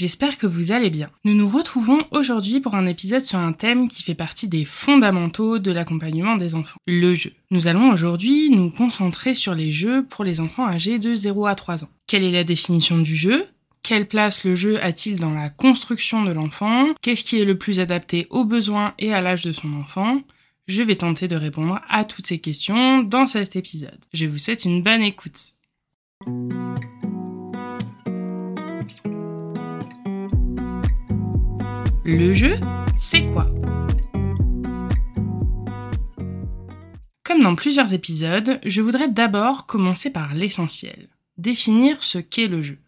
J'espère que vous allez bien. Nous nous retrouvons aujourd'hui pour un épisode sur un thème qui fait partie des fondamentaux de l'accompagnement des enfants, le jeu. Nous allons aujourd'hui nous concentrer sur les jeux pour les enfants âgés de 0 à 3 ans. Quelle est la définition du jeu? Quelle place le jeu a-t-il dans la construction de l'enfant? Qu'est-ce qui est le plus adapté aux besoins et à l'âge de son enfant? Je vais tenter de répondre à toutes ces questions dans cet épisode. Je vous souhaite une bonne écoute. Le jeu, c'est quoi? Comme dans plusieurs épisodes, je voudrais d'abord commencer par l'essentiel, définir ce qu'est le jeu.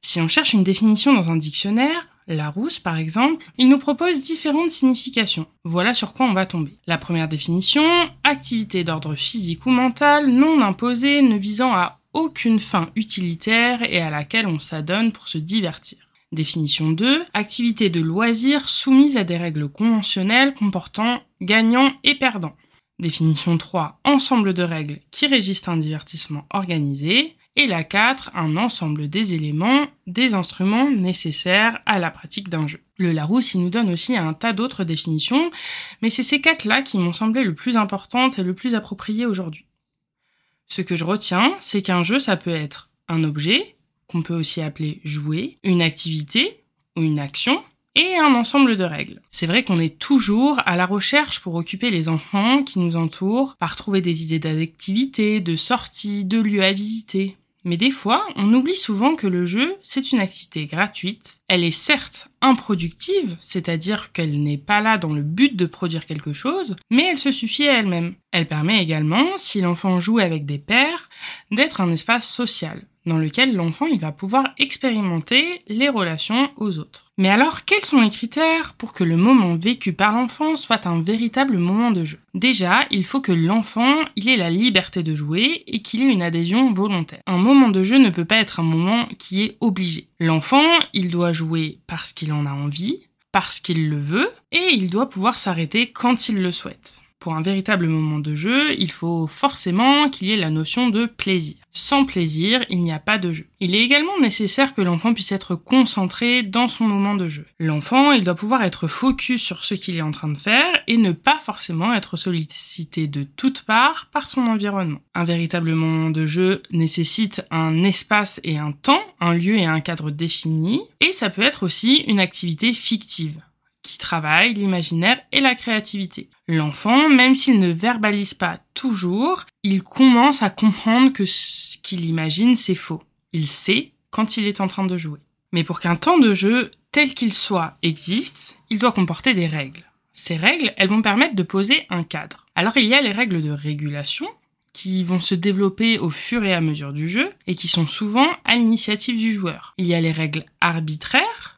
Si on cherche une définition dans un dictionnaire, Larousse par exemple, il nous propose différentes significations. Voilà sur quoi on va tomber. La première définition, activité d'ordre physique ou mental, non imposée, ne visant à aucune fin utilitaire et à laquelle on s'adonne pour se divertir. Définition 2. Activité de loisir soumise à des règles conventionnelles comportant gagnant et perdant. Définition 3. Ensemble de règles qui régissent un divertissement organisé. Et la 4. Un ensemble des éléments, des instruments nécessaires à la pratique d'un jeu. Le Larousse, il nous donne aussi un tas d'autres définitions, mais c'est ces quatre-là qui m'ont semblé le plus importantes et le plus appropriées aujourd'hui. Ce que je retiens, c'est qu'un jeu, ça peut être un objet, qu'on peut aussi appeler jouer, une activité ou une action, et un ensemble de règles. C'est vrai qu'on est toujours à la recherche pour occuper les enfants qui nous entourent, par trouver des idées d'activités, de sorties, de lieux à visiter. Mais des fois, on oublie souvent que le jeu, c'est une activité gratuite. Elle est certes improductive, c'est-à-dire qu'elle n'est pas là dans le but de produire quelque chose, mais elle se suffit à elle-même. Elle permet également, si l'enfant joue avec des pairs, d'être un espace social dans lequel l'enfant il va pouvoir expérimenter les relations aux autres. Mais alors, quels sont les critères pour que le moment vécu par l'enfant soit un véritable moment de jeu? Déjà, il faut que l'enfant il ait la liberté de jouer et qu'il ait une adhésion volontaire. Un moment de jeu ne peut pas être un moment qui est obligé. L'enfant, il doit jouer parce qu'il en a envie, parce qu'il le veut, et il doit pouvoir s'arrêter quand il le souhaite. Pour un véritable moment de jeu, il faut forcément qu'il y ait la notion de plaisir. Sans plaisir, il n'y a pas de jeu. Il est également nécessaire que l'enfant puisse être concentré dans son moment de jeu. L'enfant, il doit pouvoir être focus sur ce qu'il est en train de faire et ne pas forcément être sollicité de toutes parts par son environnement. Un véritable moment de jeu nécessite un espace et un temps, un lieu et un cadre défini, et ça peut être aussi une activité fictive qui travaille l'imaginaire et la créativité. L'enfant, même s'il ne verbalise pas toujours, il commence à comprendre que ce qu'il imagine, c'est faux. Il sait quand il est en train de jouer. Mais pour qu'un temps de jeu, tel qu'il soit, existe, il doit comporter des règles. Ces règles, elles vont permettre de poser un cadre. Alors il y a les règles de régulation, qui vont se développer au fur et à mesure du jeu, et qui sont souvent à l'initiative du joueur. Il y a les règles arbitraires,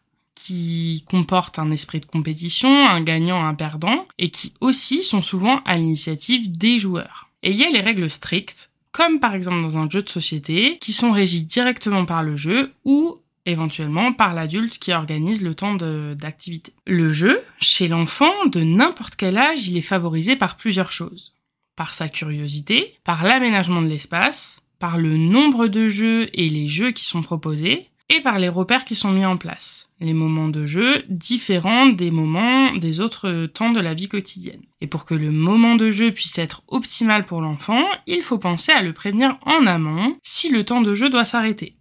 qui comportent un esprit de compétition, un gagnant, un perdant, et qui aussi sont souvent à l'initiative des joueurs. Et il y a les règles strictes, comme par exemple dans un jeu de société, qui sont régies directement par le jeu ou éventuellement par l'adulte qui organise le temps d'activité. Le jeu, chez l'enfant, de n'importe quel âge, il est favorisé par plusieurs choses. Par sa curiosité, par l'aménagement de l'espace, par le nombre de jeux et les jeux qui sont proposés, et par les repères qui sont mis en place. Les moments de jeu différents des moments des autres temps de la vie quotidienne. Et pour que le moment de jeu puisse être optimal pour l'enfant, il faut penser à le prévenir en amont si le temps de jeu doit s'arrêter.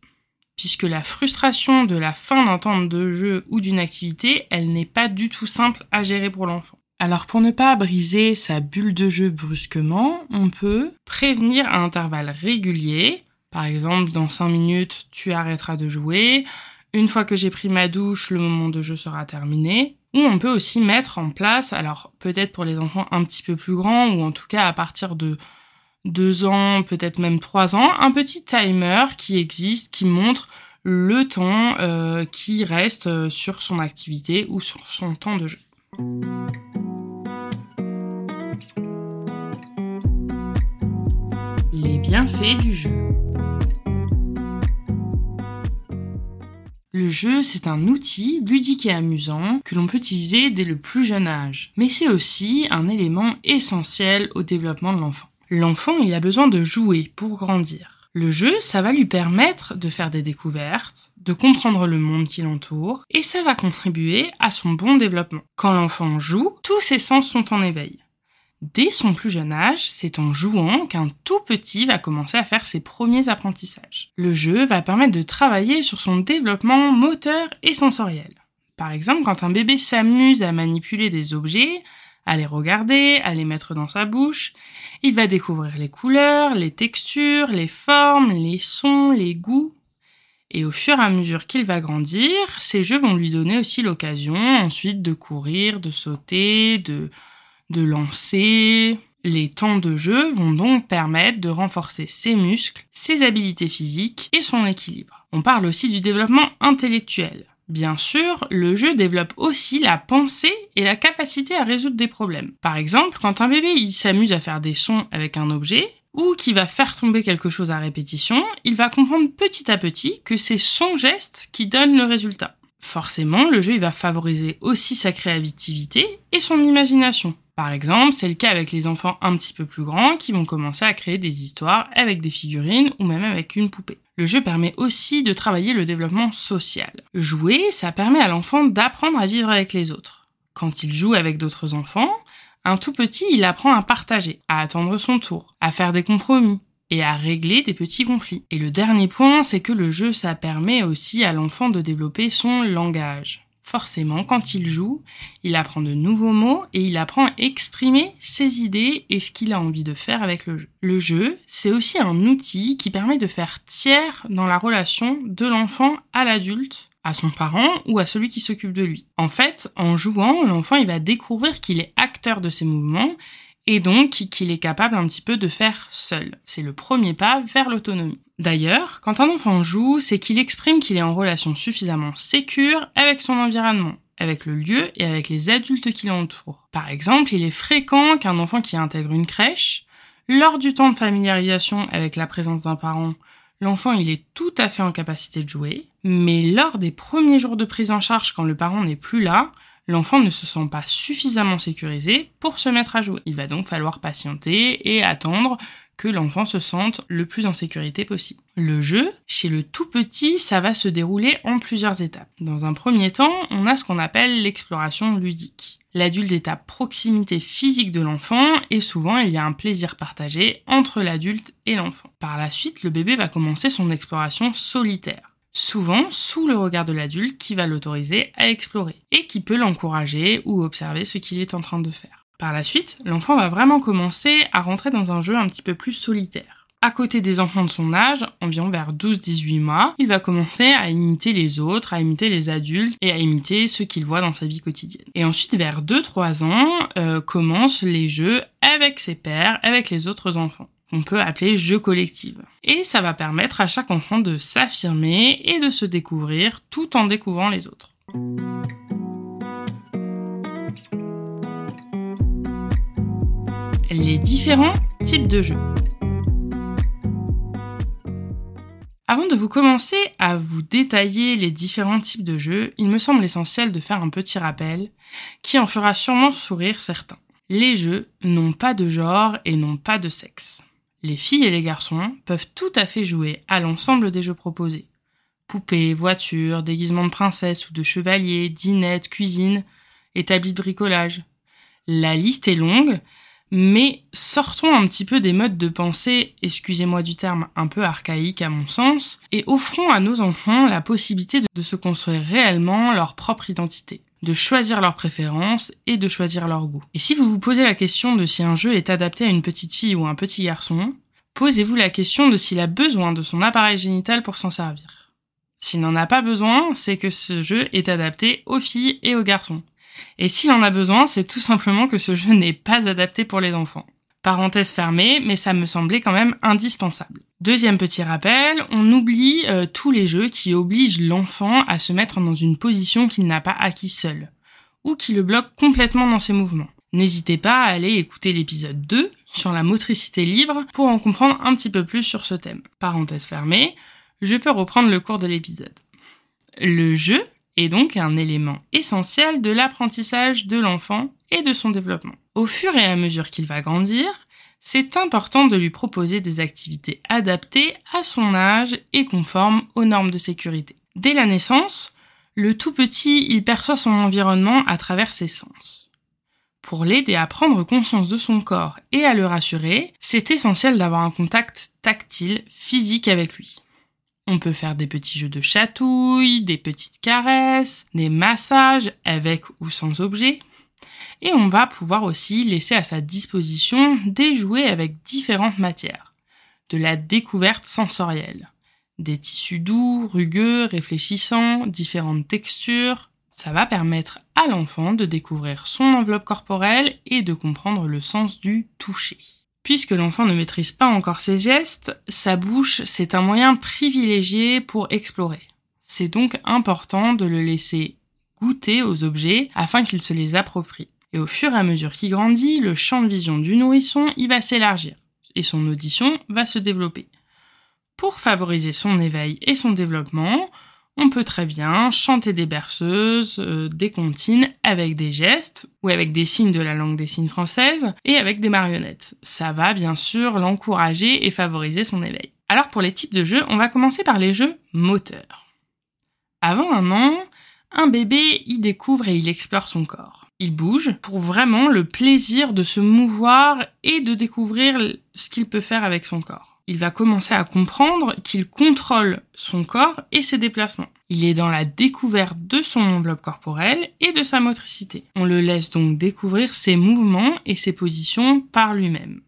Puisque la frustration de la fin d'un temps de jeu ou d'une activité, elle n'est pas du tout simple à gérer pour l'enfant. Alors pour ne pas briser sa bulle de jeu brusquement, on peut prévenir à intervalles réguliers. Par exemple, dans 5 minutes, tu arrêteras de jouer. Une fois que j'ai pris ma douche, le moment de jeu sera terminé. Ou on peut aussi mettre en place, alors peut-être pour les enfants un petit peu plus grands, ou en tout cas à partir de 2 ans, peut-être même 3 ans, un petit timer qui existe, qui montre le temps euh, qui reste euh, sur son activité ou sur son temps de jeu. Les bienfaits du jeu. Le jeu, c'est un outil ludique et amusant que l'on peut utiliser dès le plus jeune âge. Mais c'est aussi un élément essentiel au développement de l'enfant. L'enfant, il a besoin de jouer pour grandir. Le jeu, ça va lui permettre de faire des découvertes, de comprendre le monde qui l'entoure, et ça va contribuer à son bon développement. Quand l'enfant joue, tous ses sens sont en éveil. Dès son plus jeune âge, c'est en jouant qu'un tout petit va commencer à faire ses premiers apprentissages. Le jeu va permettre de travailler sur son développement moteur et sensoriel. Par exemple, quand un bébé s'amuse à manipuler des objets, à les regarder, à les mettre dans sa bouche. Il va découvrir les couleurs, les textures, les formes, les sons, les goûts. Et au fur et à mesure qu'il va grandir, ces jeux vont lui donner aussi l'occasion ensuite de courir, de sauter, de, de lancer. Les temps de jeu vont donc permettre de renforcer ses muscles, ses habiletés physiques et son équilibre. On parle aussi du développement intellectuel. Bien sûr, le jeu développe aussi la pensée et la capacité à résoudre des problèmes. Par exemple, quand un bébé s'amuse à faire des sons avec un objet, ou qui va faire tomber quelque chose à répétition, il va comprendre petit à petit que c'est son geste qui donne le résultat. Forcément, le jeu va favoriser aussi sa créativité et son imagination. Par exemple, c'est le cas avec les enfants un petit peu plus grands qui vont commencer à créer des histoires avec des figurines ou même avec une poupée. Le jeu permet aussi de travailler le développement social. Jouer, ça permet à l'enfant d'apprendre à vivre avec les autres. Quand il joue avec d'autres enfants, un tout petit, il apprend à partager, à attendre son tour, à faire des compromis et à régler des petits conflits. Et le dernier point, c'est que le jeu, ça permet aussi à l'enfant de développer son langage forcément, quand il joue, il apprend de nouveaux mots et il apprend à exprimer ses idées et ce qu'il a envie de faire avec le jeu. Le jeu, c'est aussi un outil qui permet de faire tiers dans la relation de l'enfant à l'adulte à son parent ou à celui qui s'occupe de lui. En fait, en jouant, l'enfant il va découvrir qu'il est acteur de ses mouvements et donc qu'il est capable un petit peu de faire seul. C'est le premier pas vers l'autonomie. D'ailleurs, quand un enfant joue, c'est qu'il exprime qu'il est en relation suffisamment sécure avec son environnement, avec le lieu et avec les adultes qui l'entourent. Par exemple, il est fréquent qu'un enfant qui intègre une crèche, lors du temps de familiarisation avec la présence d'un parent, l'enfant il est tout à fait en capacité de jouer, mais lors des premiers jours de prise en charge quand le parent n'est plus là, l'enfant ne se sent pas suffisamment sécurisé pour se mettre à jouer. Il va donc falloir patienter et attendre que l'enfant se sente le plus en sécurité possible. Le jeu, chez le tout petit, ça va se dérouler en plusieurs étapes. Dans un premier temps, on a ce qu'on appelle l'exploration ludique. L'adulte est à proximité physique de l'enfant et souvent il y a un plaisir partagé entre l'adulte et l'enfant. Par la suite, le bébé va commencer son exploration solitaire souvent sous le regard de l'adulte qui va l'autoriser à explorer et qui peut l'encourager ou observer ce qu'il est en train de faire. Par la suite, l'enfant va vraiment commencer à rentrer dans un jeu un petit peu plus solitaire. À côté des enfants de son âge, environ vers 12-18 mois, il va commencer à imiter les autres, à imiter les adultes et à imiter ce qu'il voit dans sa vie quotidienne. Et ensuite, vers 2-3 ans, euh, commencent les jeux avec ses pères, avec les autres enfants qu'on peut appeler jeu collectif. Et ça va permettre à chaque enfant de s'affirmer et de se découvrir tout en découvrant les autres. Les différents types de jeux. Avant de vous commencer à vous détailler les différents types de jeux, il me semble essentiel de faire un petit rappel qui en fera sûrement sourire certains. Les jeux n'ont pas de genre et n'ont pas de sexe. Les filles et les garçons peuvent tout à fait jouer à l'ensemble des jeux proposés. Poupées, voitures, déguisements de princesse ou de chevalier, dînettes, cuisine, établis de bricolage. La liste est longue, mais sortons un petit peu des modes de pensée, excusez-moi du terme un peu archaïque à mon sens, et offrons à nos enfants la possibilité de se construire réellement leur propre identité. De choisir leurs préférences et de choisir leur goût. Et si vous vous posez la question de si un jeu est adapté à une petite fille ou un petit garçon, posez-vous la question de s'il a besoin de son appareil génital pour s'en servir. S'il n'en a pas besoin, c'est que ce jeu est adapté aux filles et aux garçons. Et s'il en a besoin, c'est tout simplement que ce jeu n'est pas adapté pour les enfants. Parenthèse fermée, mais ça me semblait quand même indispensable. Deuxième petit rappel, on oublie euh, tous les jeux qui obligent l'enfant à se mettre dans une position qu'il n'a pas acquis seul, ou qui le bloquent complètement dans ses mouvements. N'hésitez pas à aller écouter l'épisode 2 sur la motricité libre pour en comprendre un petit peu plus sur ce thème. Parenthèse fermée, je peux reprendre le cours de l'épisode. Le jeu est donc un élément essentiel de l'apprentissage de l'enfant et de son développement. Au fur et à mesure qu'il va grandir, c'est important de lui proposer des activités adaptées à son âge et conformes aux normes de sécurité. Dès la naissance, le tout petit, il perçoit son environnement à travers ses sens. Pour l'aider à prendre conscience de son corps et à le rassurer, c'est essentiel d'avoir un contact tactile, physique avec lui. On peut faire des petits jeux de chatouille, des petites caresses, des massages avec ou sans objet. Et on va pouvoir aussi laisser à sa disposition des jouets avec différentes matières. De la découverte sensorielle. Des tissus doux, rugueux, réfléchissants, différentes textures. Ça va permettre à l'enfant de découvrir son enveloppe corporelle et de comprendre le sens du toucher. Puisque l'enfant ne maîtrise pas encore ses gestes, sa bouche, c'est un moyen privilégié pour explorer. C'est donc important de le laisser goûter aux objets afin qu'il se les approprie. Et au fur et à mesure qu'il grandit, le champ de vision du nourrisson, il va s'élargir et son audition va se développer. Pour favoriser son éveil et son développement, on peut très bien chanter des berceuses, euh, des comptines avec des gestes ou avec des signes de la langue des signes française et avec des marionnettes. Ça va bien sûr l'encourager et favoriser son éveil. Alors pour les types de jeux, on va commencer par les jeux moteurs. Avant un an, un bébé y découvre et il explore son corps. Il bouge pour vraiment le plaisir de se mouvoir et de découvrir ce qu'il peut faire avec son corps. Il va commencer à comprendre qu'il contrôle son corps et ses déplacements. Il est dans la découverte de son enveloppe corporelle et de sa motricité. On le laisse donc découvrir ses mouvements et ses positions par lui-même.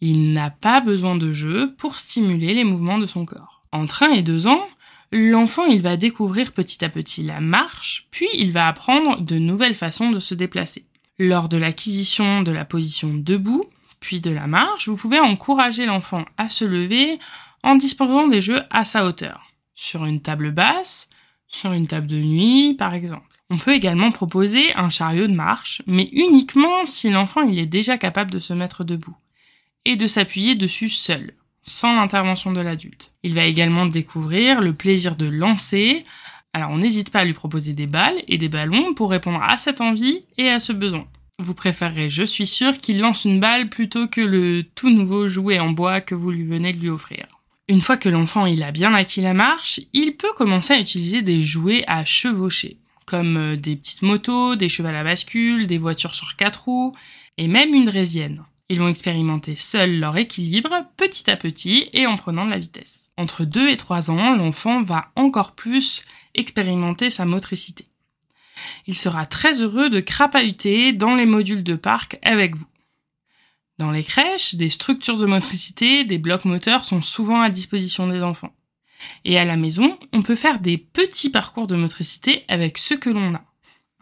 Il n'a pas besoin de jeu pour stimuler les mouvements de son corps. Entre 1 et 2 ans, l'enfant il va découvrir petit à petit la marche, puis il va apprendre de nouvelles façons de se déplacer. Lors de l'acquisition de la position debout, puis de la marche, vous pouvez encourager l'enfant à se lever en disposant des jeux à sa hauteur, sur une table basse, sur une table de nuit par exemple. On peut également proposer un chariot de marche, mais uniquement si l'enfant est déjà capable de se mettre debout et de s'appuyer dessus seul sans l'intervention de l'adulte. Il va également découvrir le plaisir de lancer. Alors on n'hésite pas à lui proposer des balles et des ballons pour répondre à cette envie et à ce besoin. Vous préférerez, je suis sûre, qu'il lance une balle plutôt que le tout nouveau jouet en bois que vous lui venez de lui offrir. Une fois que l'enfant il a bien acquis la marche, il peut commencer à utiliser des jouets à chevaucher, comme euh, des petites motos, des chevaux à bascule, des voitures sur quatre roues, et même une draisienne. Ils vont expérimenter seuls leur équilibre petit à petit et en prenant de la vitesse. Entre 2 et 3 ans, l'enfant va encore plus expérimenter sa motricité. Il sera très heureux de crapahuter dans les modules de parc avec vous. Dans les crèches, des structures de motricité, des blocs moteurs sont souvent à disposition des enfants. Et à la maison, on peut faire des petits parcours de motricité avec ce que l'on a.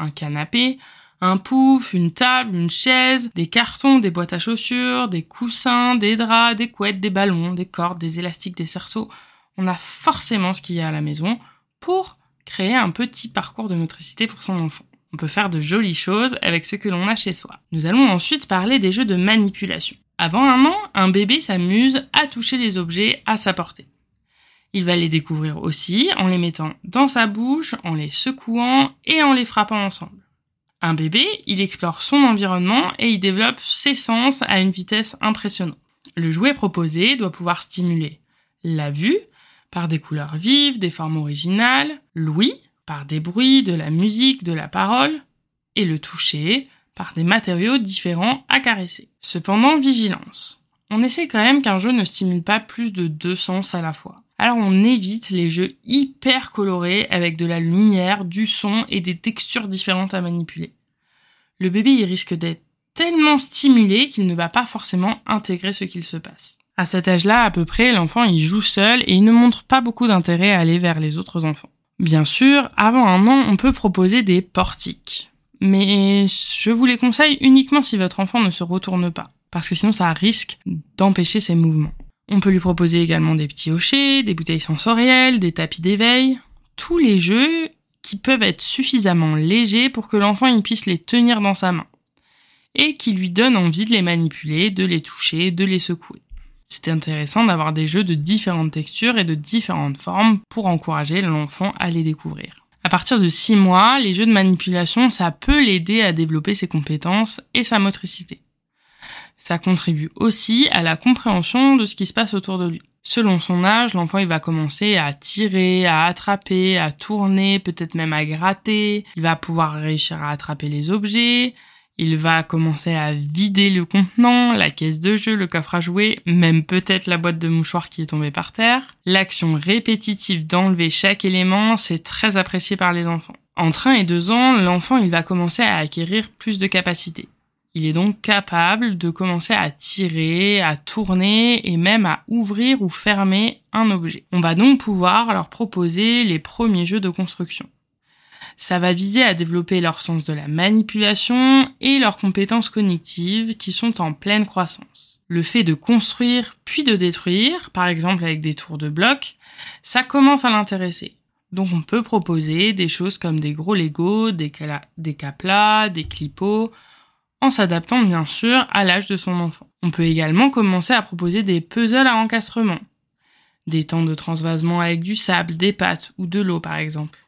Un canapé, un pouf, une table, une chaise, des cartons, des boîtes à chaussures, des coussins, des draps, des couettes, des ballons, des cordes, des élastiques, des cerceaux. On a forcément ce qu'il y a à la maison pour créer un petit parcours de motricité pour son enfant. On peut faire de jolies choses avec ce que l'on a chez soi. Nous allons ensuite parler des jeux de manipulation. Avant un an, un bébé s'amuse à toucher les objets à sa portée. Il va les découvrir aussi en les mettant dans sa bouche, en les secouant et en les frappant ensemble. Un bébé, il explore son environnement et il développe ses sens à une vitesse impressionnante. Le jouet proposé doit pouvoir stimuler la vue par des couleurs vives, des formes originales, l'ouïe par des bruits, de la musique, de la parole, et le toucher par des matériaux différents à caresser. Cependant, vigilance. On essaie quand même qu'un jeu ne stimule pas plus de deux sens à la fois. Alors on évite les jeux hyper colorés avec de la lumière, du son et des textures différentes à manipuler. Le bébé il risque d'être tellement stimulé qu'il ne va pas forcément intégrer ce qu'il se passe. À cet âge-là, à peu près, l'enfant il joue seul et il ne montre pas beaucoup d'intérêt à aller vers les autres enfants. Bien sûr, avant un an, on peut proposer des portiques. Mais je vous les conseille uniquement si votre enfant ne se retourne pas, parce que sinon ça risque d'empêcher ses mouvements. On peut lui proposer également des petits hochets, des bouteilles sensorielles, des tapis d'éveil, tous les jeux qui peuvent être suffisamment légers pour que l'enfant puisse les tenir dans sa main et qui lui donnent envie de les manipuler, de les toucher, de les secouer. C'est intéressant d'avoir des jeux de différentes textures et de différentes formes pour encourager l'enfant à les découvrir. À partir de 6 mois, les jeux de manipulation, ça peut l'aider à développer ses compétences et sa motricité. Ça contribue aussi à la compréhension de ce qui se passe autour de lui. Selon son âge, l'enfant il va commencer à tirer, à attraper, à tourner, peut-être même à gratter. Il va pouvoir réussir à attraper les objets, il va commencer à vider le contenant, la caisse de jeu, le coffre à jouer, même peut-être la boîte de mouchoirs qui est tombée par terre. L'action répétitive d'enlever chaque élément, c'est très apprécié par les enfants. Entre 1 et 2 ans, l'enfant il va commencer à acquérir plus de capacités. Il est donc capable de commencer à tirer, à tourner et même à ouvrir ou fermer un objet. On va donc pouvoir leur proposer les premiers jeux de construction. Ça va viser à développer leur sens de la manipulation et leurs compétences cognitives qui sont en pleine croissance. Le fait de construire puis de détruire, par exemple avec des tours de blocs, ça commence à l'intéresser. Donc on peut proposer des choses comme des gros Lego, des, des des clipots, en s'adaptant bien sûr à l'âge de son enfant. On peut également commencer à proposer des puzzles à encastrement, des temps de transvasement avec du sable, des pâtes ou de l'eau par exemple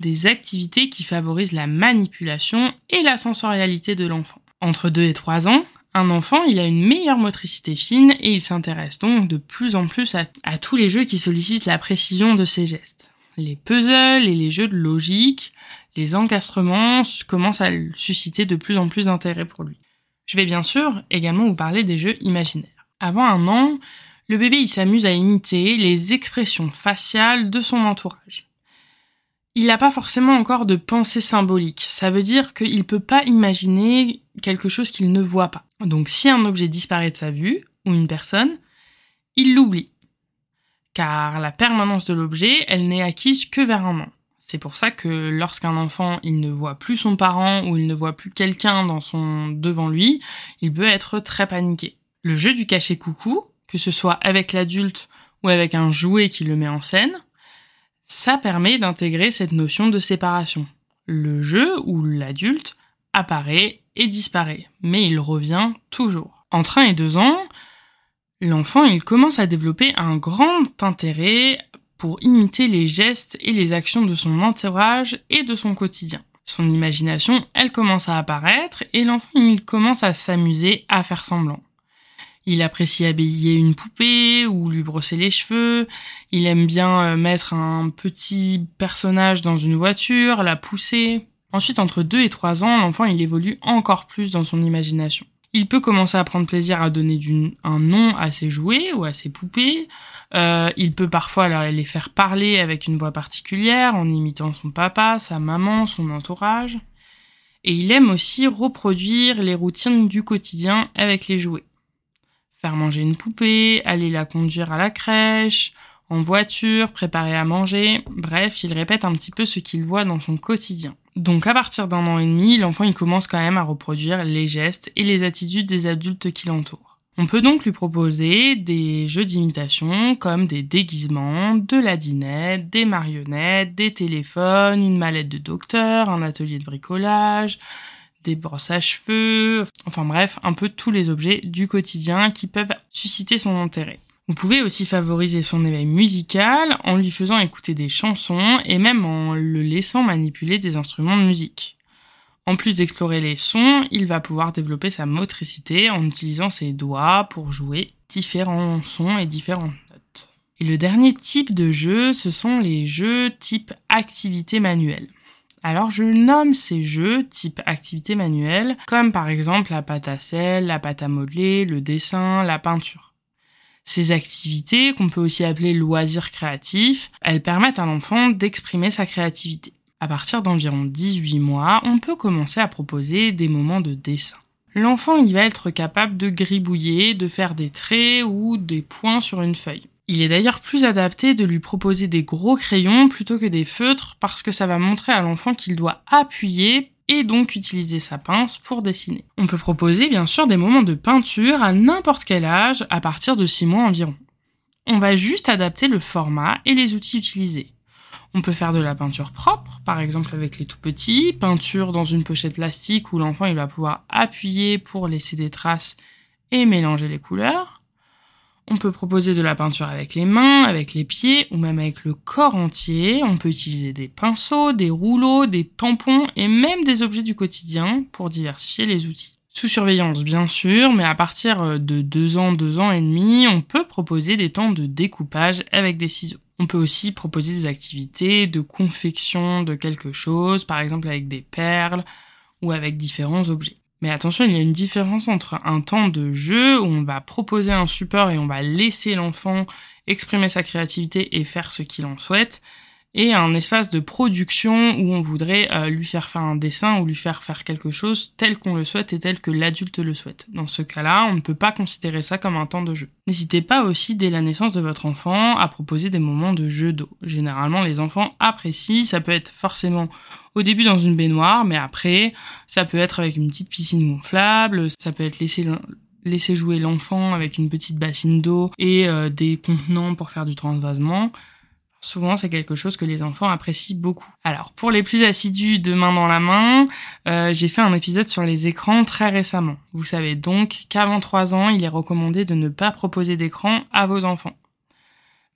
des activités qui favorisent la manipulation et la sensorialité de l'enfant. Entre 2 et 3 ans, un enfant, il a une meilleure motricité fine et il s'intéresse donc de plus en plus à, tous les jeux qui sollicitent la précision de ses gestes. Les puzzles et les jeux de logique, les encastrements commencent à susciter de plus en plus d'intérêt pour lui. Je vais bien sûr également vous parler des jeux imaginaires. Avant un an, le bébé il s'amuse à imiter les expressions faciales de son entourage il n'a pas forcément encore de pensée symbolique. Ça veut dire qu'il peut pas imaginer quelque chose qu'il ne voit pas. Donc si un objet disparaît de sa vue, ou une personne, il l'oublie. Car la permanence de l'objet, elle n'est acquise que vers un an. C'est pour ça que lorsqu'un enfant, il ne voit plus son parent ou il ne voit plus quelqu'un devant lui, il peut être très paniqué. Le jeu du cachet coucou, que ce soit avec l'adulte ou avec un jouet qui le met en scène, ça permet d'intégrer cette notion de séparation. Le jeu ou l'adulte apparaît et disparaît, mais il revient toujours. Entre 1 et 2 ans, l'enfant il commence à développer un grand intérêt pour imiter les gestes et les actions de son entourage et de son quotidien. Son imagination, elle commence à apparaître et l'enfant il commence à s'amuser à faire semblant. Il apprécie habiller une poupée ou lui brosser les cheveux. Il aime bien euh, mettre un petit personnage dans une voiture, la pousser. Ensuite, entre 2 et 3 ans, l'enfant il évolue encore plus dans son imagination. Il peut commencer à prendre plaisir à donner un nom à ses jouets ou à ses poupées. Euh, il peut parfois les faire parler avec une voix particulière en imitant son papa, sa maman, son entourage. Et il aime aussi reproduire les routines du quotidien avec les jouets faire manger une poupée, aller la conduire à la crèche, en voiture, préparer à manger, bref, il répète un petit peu ce qu'il voit dans son quotidien. Donc à partir d'un an et demi, l'enfant il commence quand même à reproduire les gestes et les attitudes des adultes qui l'entourent. On peut donc lui proposer des jeux d'imitation comme des déguisements, de la dinette, des marionnettes, des téléphones, une mallette de docteur, un atelier de bricolage, des brosses à cheveux, enfin bref, un peu tous les objets du quotidien qui peuvent susciter son intérêt. Vous pouvez aussi favoriser son éveil musical en lui faisant écouter des chansons et même en le laissant manipuler des instruments de musique. En plus d'explorer les sons, il va pouvoir développer sa motricité en utilisant ses doigts pour jouer différents sons et différentes notes. Et le dernier type de jeu, ce sont les jeux type activité manuelle. Alors je nomme ces jeux type activité manuelle comme par exemple la pâte à sel, la pâte à modeler, le dessin, la peinture. Ces activités, qu'on peut aussi appeler loisirs créatifs, elles permettent à l'enfant d'exprimer sa créativité. À partir d'environ 18 mois, on peut commencer à proposer des moments de dessin. L'enfant, il va être capable de gribouiller, de faire des traits ou des points sur une feuille. Il est d'ailleurs plus adapté de lui proposer des gros crayons plutôt que des feutres parce que ça va montrer à l'enfant qu'il doit appuyer et donc utiliser sa pince pour dessiner. On peut proposer bien sûr des moments de peinture à n'importe quel âge à partir de 6 mois environ. On va juste adapter le format et les outils utilisés. On peut faire de la peinture propre, par exemple avec les tout petits, peinture dans une pochette plastique où l'enfant il va pouvoir appuyer pour laisser des traces et mélanger les couleurs. On peut proposer de la peinture avec les mains, avec les pieds ou même avec le corps entier. On peut utiliser des pinceaux, des rouleaux, des tampons et même des objets du quotidien pour diversifier les outils. Sous surveillance bien sûr, mais à partir euh, de 2 ans, 2 ans et demi, on peut proposer des temps de découpage avec des ciseaux. On peut aussi proposer des activités de confection de quelque chose, par exemple avec des perles ou avec différents objets. Mais attention, il y a une différence entre un temps de jeu où on va proposer un support et on va laisser l'enfant exprimer sa créativité et faire ce qu'il en souhaite, et un espace de production où on voudrait euh, lui faire faire un dessin ou lui faire faire quelque chose tel qu'on le souhaite et tel que l'adulte le souhaite. Dans ce cas-là, on ne peut pas considérer ça comme un temps de jeu. N'hésitez pas aussi dès la naissance de votre enfant à proposer des moments de jeu d'eau. Généralement, les enfants apprécient, ça peut être forcément au début dans une baignoire, mais après, ça peut être avec une petite piscine gonflable, ça peut être laisser jouer l'enfant avec une petite bassine d'eau et euh, des contenants pour faire du transvasement. Souvent, c'est quelque chose que les enfants apprécient beaucoup. Alors, pour les plus assidus de main dans la main, euh, j'ai fait un épisode sur les écrans très récemment. Vous savez donc qu'avant 3 ans, il est recommandé de ne pas proposer d'écran à vos enfants.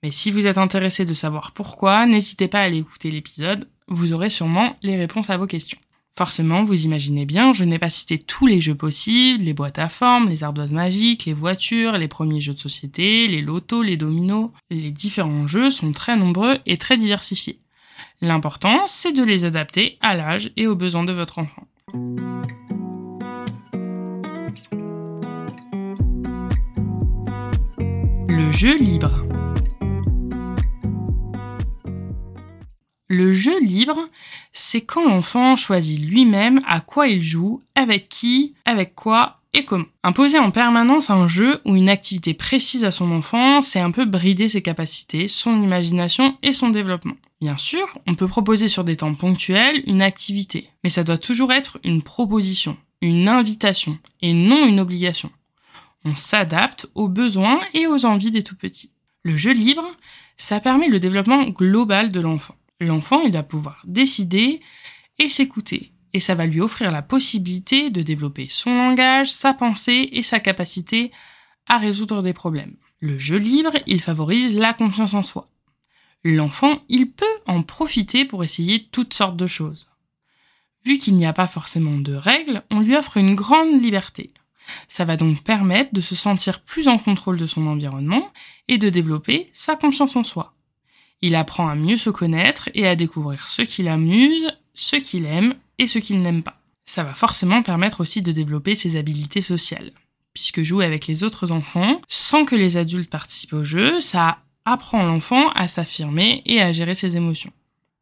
Mais si vous êtes intéressé de savoir pourquoi, n'hésitez pas à aller écouter l'épisode, vous aurez sûrement les réponses à vos questions. Forcément, vous imaginez bien, je n'ai pas cité tous les jeux possibles, les boîtes à formes, les ardoises magiques, les voitures, les premiers jeux de société, les lotos, les dominos. Les différents jeux sont très nombreux et très diversifiés. L'important, c'est de les adapter à l'âge et aux besoins de votre enfant. Le jeu libre. Le jeu libre, c'est quand l'enfant choisit lui-même à quoi il joue, avec qui, avec quoi et comment. Imposer en permanence un jeu ou une activité précise à son enfant, c'est un peu brider ses capacités, son imagination et son développement. Bien sûr, on peut proposer sur des temps ponctuels une activité, mais ça doit toujours être une proposition, une invitation et non une obligation. On s'adapte aux besoins et aux envies des tout petits. Le jeu libre, ça permet le développement global de l'enfant l'enfant, il va pouvoir décider et s'écouter. Et ça va lui offrir la possibilité de développer son langage, sa pensée et sa capacité à résoudre des problèmes. Le jeu libre, il favorise la confiance en soi. L'enfant, il peut en profiter pour essayer toutes sortes de choses. Vu qu'il n'y a pas forcément de règles, on lui offre une grande liberté. Ça va donc permettre de se sentir plus en contrôle de son environnement et de développer sa confiance en soi. Il apprend à mieux se connaître et à découvrir ce qui l'amuse, ce qu'il aime et ce qu'il n'aime pas. Ça va forcément permettre aussi de développer ses habiletés sociales. Puisque jouer avec les autres enfants, sans que les adultes participent au jeu, ça apprend l'enfant à s'affirmer et à gérer ses émotions.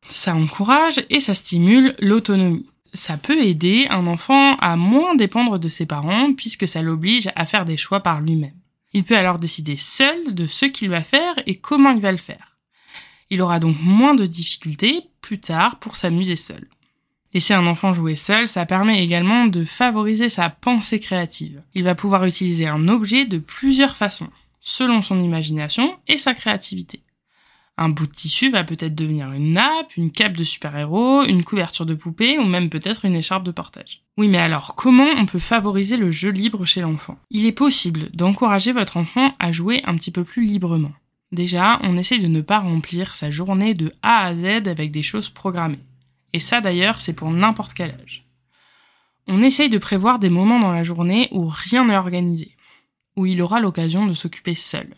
Ça encourage et ça stimule l'autonomie. Ça peut aider un enfant à moins dépendre de ses parents puisque ça l'oblige à faire des choix par lui-même. Il peut alors décider seul de ce qu'il va faire et comment il va le faire. Il aura donc moins de difficultés plus tard pour s'amuser seul. Laisser un enfant jouer seul, ça permet également de favoriser sa pensée créative. Il va pouvoir utiliser un objet de plusieurs façons, selon son imagination et sa créativité. Un bout de tissu va peut-être devenir une nappe, une cape de super-héros, une couverture de poupée ou même peut-être une écharpe de portage. Oui, mais alors comment on peut favoriser le jeu libre chez l'enfant? Il est possible d'encourager votre enfant à jouer un petit peu plus librement. Déjà, on essaye de ne pas remplir sa journée de A à Z avec des choses programmées. Et ça d'ailleurs, c'est pour n'importe quel âge. On essaye de prévoir des moments dans la journée où rien n'est organisé, où il aura l'occasion de s'occuper seul.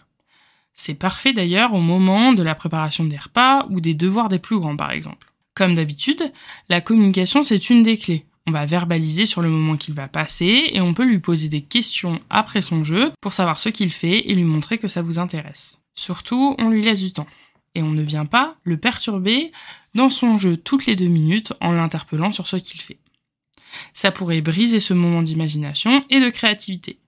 C'est parfait d'ailleurs au moment de la préparation des repas ou des devoirs des plus grands par exemple. Comme d'habitude, la communication c'est une des clés. On va verbaliser sur le moment qu'il va passer et on peut lui poser des questions après son jeu pour savoir ce qu'il fait et lui montrer que ça vous intéresse. Surtout, on lui laisse du temps. Et on ne vient pas le perturber dans son jeu toutes les deux minutes en l'interpellant sur ce qu'il fait. Ça pourrait briser ce moment d'imagination et de créativité.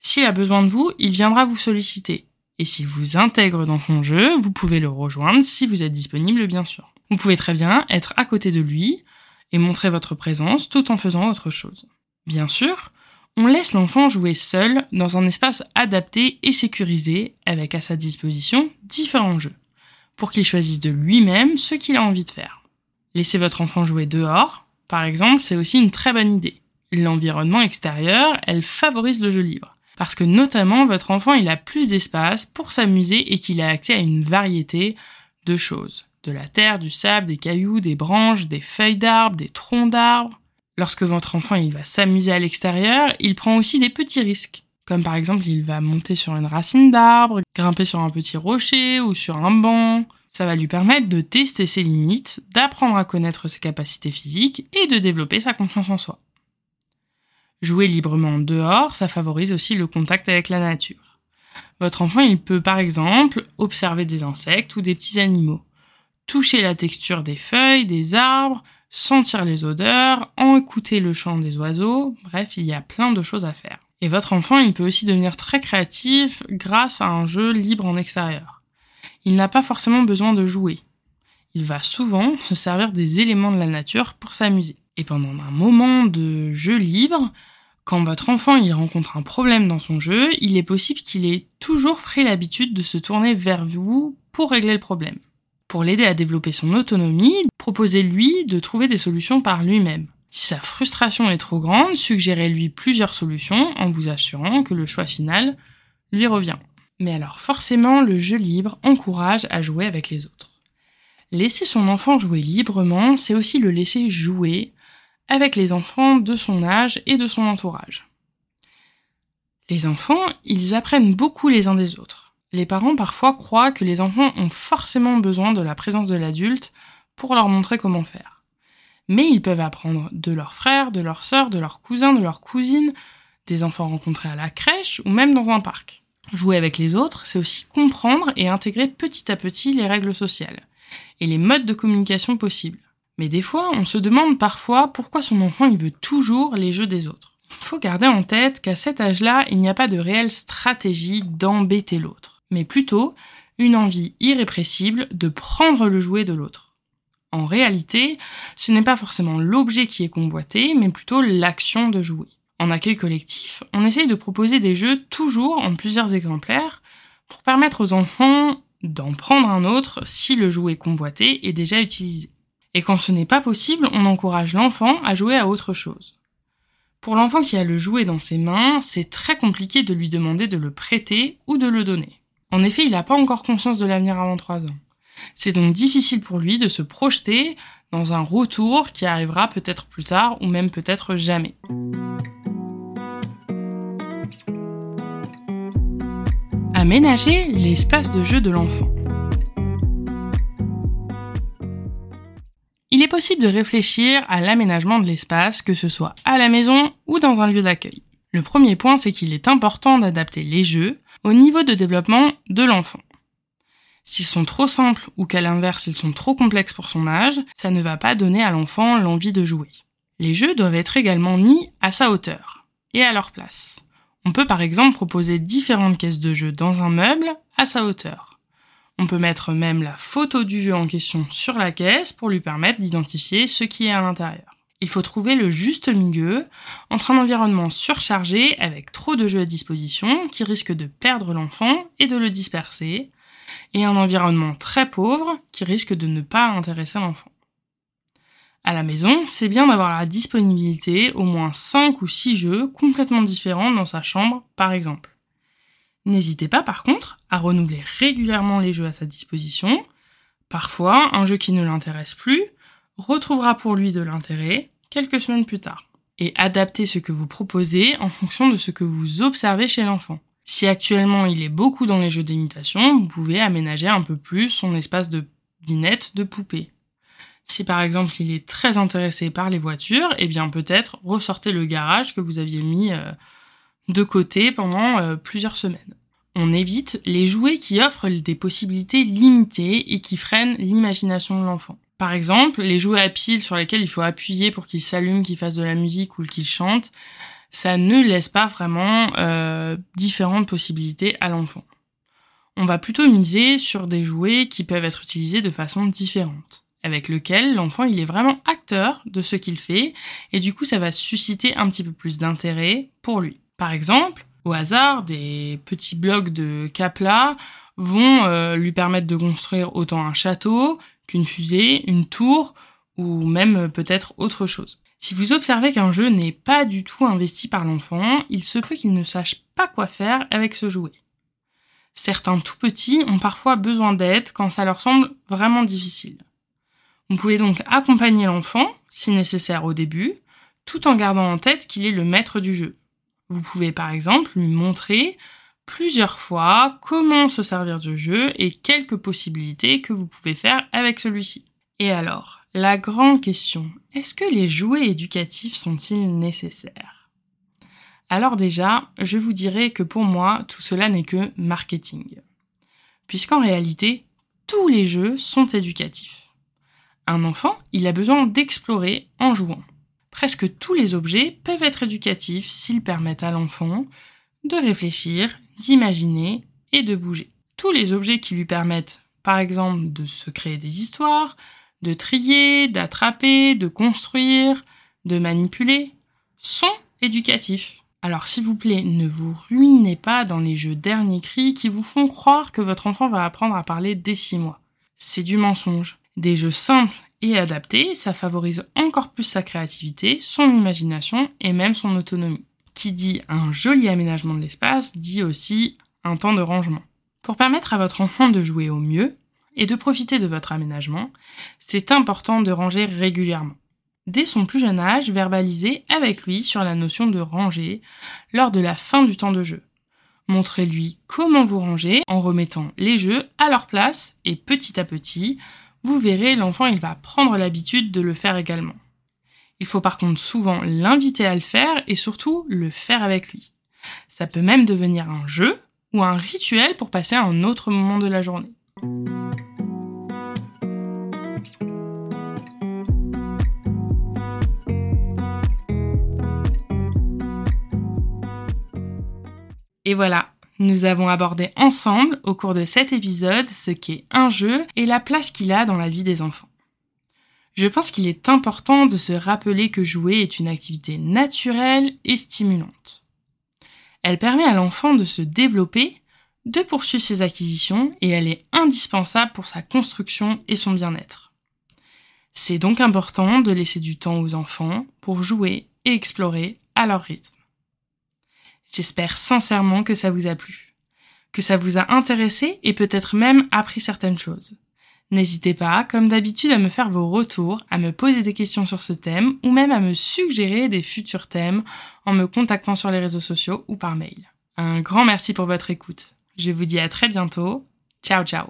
S'il a besoin de vous, il viendra vous solliciter. Et s'il vous intègre dans son jeu, vous pouvez le rejoindre si vous êtes disponible bien sûr. Vous pouvez très bien être à côté de lui et montrer votre présence tout en faisant autre chose. Bien sûr, on laisse l'enfant jouer seul dans un espace adapté et sécurisé avec à sa disposition différents jeux pour qu'il choisisse de lui-même ce qu'il a envie de faire. Laissez votre enfant jouer dehors, par exemple, c'est aussi une très bonne idée. L'environnement extérieur, elle favorise le jeu libre. Parce que notamment, votre enfant, il a plus d'espace pour s'amuser et qu'il a accès à une variété de choses. De la terre, du sable, des cailloux, des branches, des feuilles d'arbres, des troncs d'arbres. Lorsque votre enfant, va s'amuser à l'extérieur, il prend aussi des petits risques. Comme par exemple, il va monter sur une racine d'arbre, grimper sur un petit rocher ou sur un banc. Ça va lui permettre de tester ses limites, d'apprendre à connaître ses capacités physiques et de développer sa confiance en soi. Jouer librement dehors, ça favorise aussi le contact avec la nature. Votre enfant, il peut par exemple observer des insectes ou des petits animaux, toucher la texture des feuilles, des arbres, sentir les odeurs, en écouter le chant des oiseaux, bref, il y a plein de choses à faire. Et votre enfant, il peut aussi devenir très créatif grâce à un jeu libre en extérieur. Il n'a pas forcément besoin de jouer. Il va souvent se servir des éléments de la nature pour s'amuser. Et pendant un moment de jeu libre, quand votre enfant il rencontre un problème dans son jeu, il est possible qu'il ait toujours pris l'habitude de se tourner vers vous pour régler le problème. Pour l'aider à développer son autonomie, proposez-lui de trouver des solutions par lui-même. Si sa frustration est trop grande, suggérez-lui plusieurs solutions en vous assurant que le choix final lui revient. Mais alors forcément, le jeu libre encourage à jouer avec les autres. Laisser son enfant jouer librement, c'est aussi le laisser jouer avec les enfants de son âge et de son entourage. Les enfants, ils apprennent beaucoup les uns des autres. Les parents parfois croient que les enfants ont forcément besoin de la présence de l'adulte pour leur montrer comment faire mais ils peuvent apprendre de leurs frères, de leurs sœurs, de leurs cousins, de leurs cousines, des enfants rencontrés à la crèche ou même dans un parc. Jouer avec les autres, c'est aussi comprendre et intégrer petit à petit les règles sociales et les modes de communication possibles. Mais des fois, on se demande parfois pourquoi son enfant il veut toujours les jeux des autres. Il faut garder en tête qu'à cet âge-là, il n'y a pas de réelle stratégie d'embêter l'autre, mais plutôt une envie irrépressible de prendre le jouet de l'autre. En réalité, ce n'est pas forcément l'objet qui est convoité, mais plutôt l'action de jouer. En accueil collectif, on essaye de proposer des jeux toujours en plusieurs exemplaires pour permettre aux enfants d'en prendre un autre si le jouet convoité est déjà utilisé. Et quand ce n'est pas possible, on encourage l'enfant à jouer à autre chose. Pour l'enfant qui a le jouet dans ses mains, c'est très compliqué de lui demander de le prêter ou de le donner. En effet, il n'a pas encore conscience de l'avenir avant 3 ans. C'est donc difficile pour lui de se projeter dans un retour qui arrivera peut-être plus tard ou même peut-être jamais. Aménager l'espace de jeu de l'enfant. Il est possible de réfléchir à l'aménagement de l'espace, que ce soit à la maison ou dans un lieu d'accueil. Le premier point, c'est qu'il est important d'adapter les jeux au niveau de développement de l'enfant. S'ils sont trop simples ou qu'à l'inverse ils sont trop complexes pour son âge, ça ne va pas donner à l'enfant l'envie de jouer. Les jeux doivent être également mis à sa hauteur et à leur place. On peut par exemple proposer différentes caisses de jeux dans un meuble à sa hauteur. On peut mettre même la photo du jeu en question sur la caisse pour lui permettre d'identifier ce qui est à l'intérieur. Il faut trouver le juste milieu entre un environnement surchargé avec trop de jeux à disposition qui risque de perdre l'enfant et de le disperser, et un environnement très pauvre qui risque de ne pas intéresser l'enfant. À la maison, c'est bien d'avoir la disponibilité au moins 5 ou 6 jeux complètement différents dans sa chambre, par exemple. N'hésitez pas par contre à renouveler régulièrement les jeux à sa disposition. Parfois, un jeu qui ne l'intéresse plus retrouvera pour lui de l'intérêt quelques semaines plus tard. Et adaptez ce que vous proposez en fonction de ce que vous observez chez l'enfant. Si actuellement il est beaucoup dans les jeux d'imitation, vous pouvez aménager un peu plus son espace de dinette de poupée. Si par exemple il est très intéressé par les voitures, eh bien peut-être ressortez le garage que vous aviez mis euh, de côté pendant euh, plusieurs semaines. On évite les jouets qui offrent des possibilités limitées et qui freinent l'imagination de l'enfant. Par exemple, les jouets à piles sur lesquels il faut appuyer pour qu'ils s'allument, qu'ils fassent de la musique ou qu'ils chantent, ça ne laisse pas vraiment euh, différentes possibilités à l'enfant. On va plutôt miser sur des jouets qui peuvent être utilisés de façon différente avec lequel l'enfant il est vraiment acteur de ce qu'il fait et du coup ça va susciter un petit peu plus d'intérêt pour lui. Par exemple, au hasard, des petits blocs de Kapla vont euh, lui permettre de construire autant un château qu'une fusée, une tour ou même euh, peut-être autre chose. Si vous observez qu'un jeu n'est pas du tout investi par l'enfant, il se peut qu'il ne sache pas quoi faire avec ce jouet. Certains tout petits ont parfois besoin d'aide quand ça leur semble vraiment difficile. Vous pouvez donc accompagner l'enfant, si nécessaire au début, tout en gardant en tête qu'il est le maître du jeu. Vous pouvez par exemple lui montrer plusieurs fois comment se servir du jeu et quelques possibilités que vous pouvez faire avec celui-ci. Et alors, la grande question, est-ce que les jouets éducatifs sont-ils nécessaires? Alors déjà, je vous dirais que pour moi, tout cela n'est que marketing. Puisqu'en réalité, tous les jeux sont éducatifs. Un enfant, il a besoin d'explorer en jouant. Presque tous les objets peuvent être éducatifs s'ils permettent à l'enfant de réfléchir, d'imaginer et de bouger. Tous les objets qui lui permettent, par exemple, de se créer des histoires, de trier, d'attraper, de construire, de manipuler, sont éducatifs. Alors s'il vous plaît, ne vous ruinez pas dans les jeux dernier cri qui vous font croire que votre enfant va apprendre à parler dès 6 mois. C'est du mensonge. Des jeux simples et adaptés, ça favorise encore plus sa créativité, son imagination et même son autonomie. Qui dit un joli aménagement de l'espace dit aussi un temps de rangement. Pour permettre à votre enfant de jouer au mieux et de profiter de votre aménagement, c'est important de ranger régulièrement. Dès son plus jeune âge, verbalisez avec lui sur la notion de ranger lors de la fin du temps de jeu. Montrez-lui comment vous rangez en remettant les jeux à leur place et petit à petit, vous verrez, l'enfant, il va prendre l'habitude de le faire également. Il faut par contre souvent l'inviter à le faire et surtout le faire avec lui. Ça peut même devenir un jeu ou un rituel pour passer un autre moment de la journée. Et voilà, nous avons abordé ensemble, au cours de cet épisode, ce qu'est un jeu et la place qu'il a dans la vie des enfants. Je pense qu'il est important de se rappeler que jouer est une activité naturelle et stimulante. Elle permet à l'enfant de se développer, de poursuivre ses acquisitions et elle est indispensable pour sa construction et son bien-être. C'est donc important de laisser du temps aux enfants pour jouer et explorer à leur rythme. J'espère sincèrement que ça vous a plu, que ça vous a intéressé et peut-être même appris certaines choses. N'hésitez pas, comme d'habitude, à me faire vos retours, à me poser des questions sur ce thème ou même à me suggérer des futurs thèmes en me contactant sur les réseaux sociaux ou par mail. Un grand merci pour votre écoute. Je vous dis à très bientôt. Ciao ciao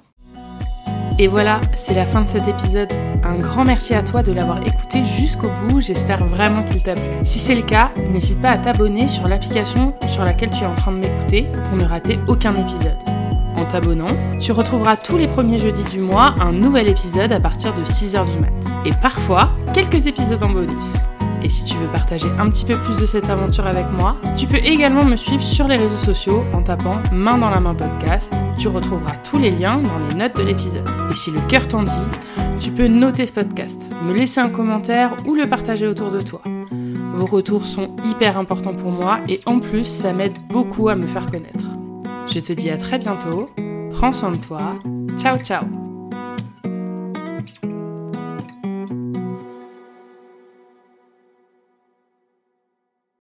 et voilà, c'est la fin de cet épisode. Un grand merci à toi de l'avoir écouté jusqu'au bout, j'espère vraiment qu'il t'a plu. Si c'est le cas, n'hésite pas à t'abonner sur l'application sur laquelle tu es en train de m'écouter pour ne rater aucun épisode. En t'abonnant, tu retrouveras tous les premiers jeudis du mois un nouvel épisode à partir de 6h du mat. Et parfois, quelques épisodes en bonus. Et si tu veux partager un petit peu plus de cette aventure avec moi, tu peux également me suivre sur les réseaux sociaux en tapant Main dans la main podcast. Tu retrouveras tous les liens dans les notes de l'épisode. Et si le cœur t'en dit, tu peux noter ce podcast, me laisser un commentaire ou le partager autour de toi. Vos retours sont hyper importants pour moi et en plus ça m'aide beaucoup à me faire connaître. Je te dis à très bientôt, prends soin de toi, ciao ciao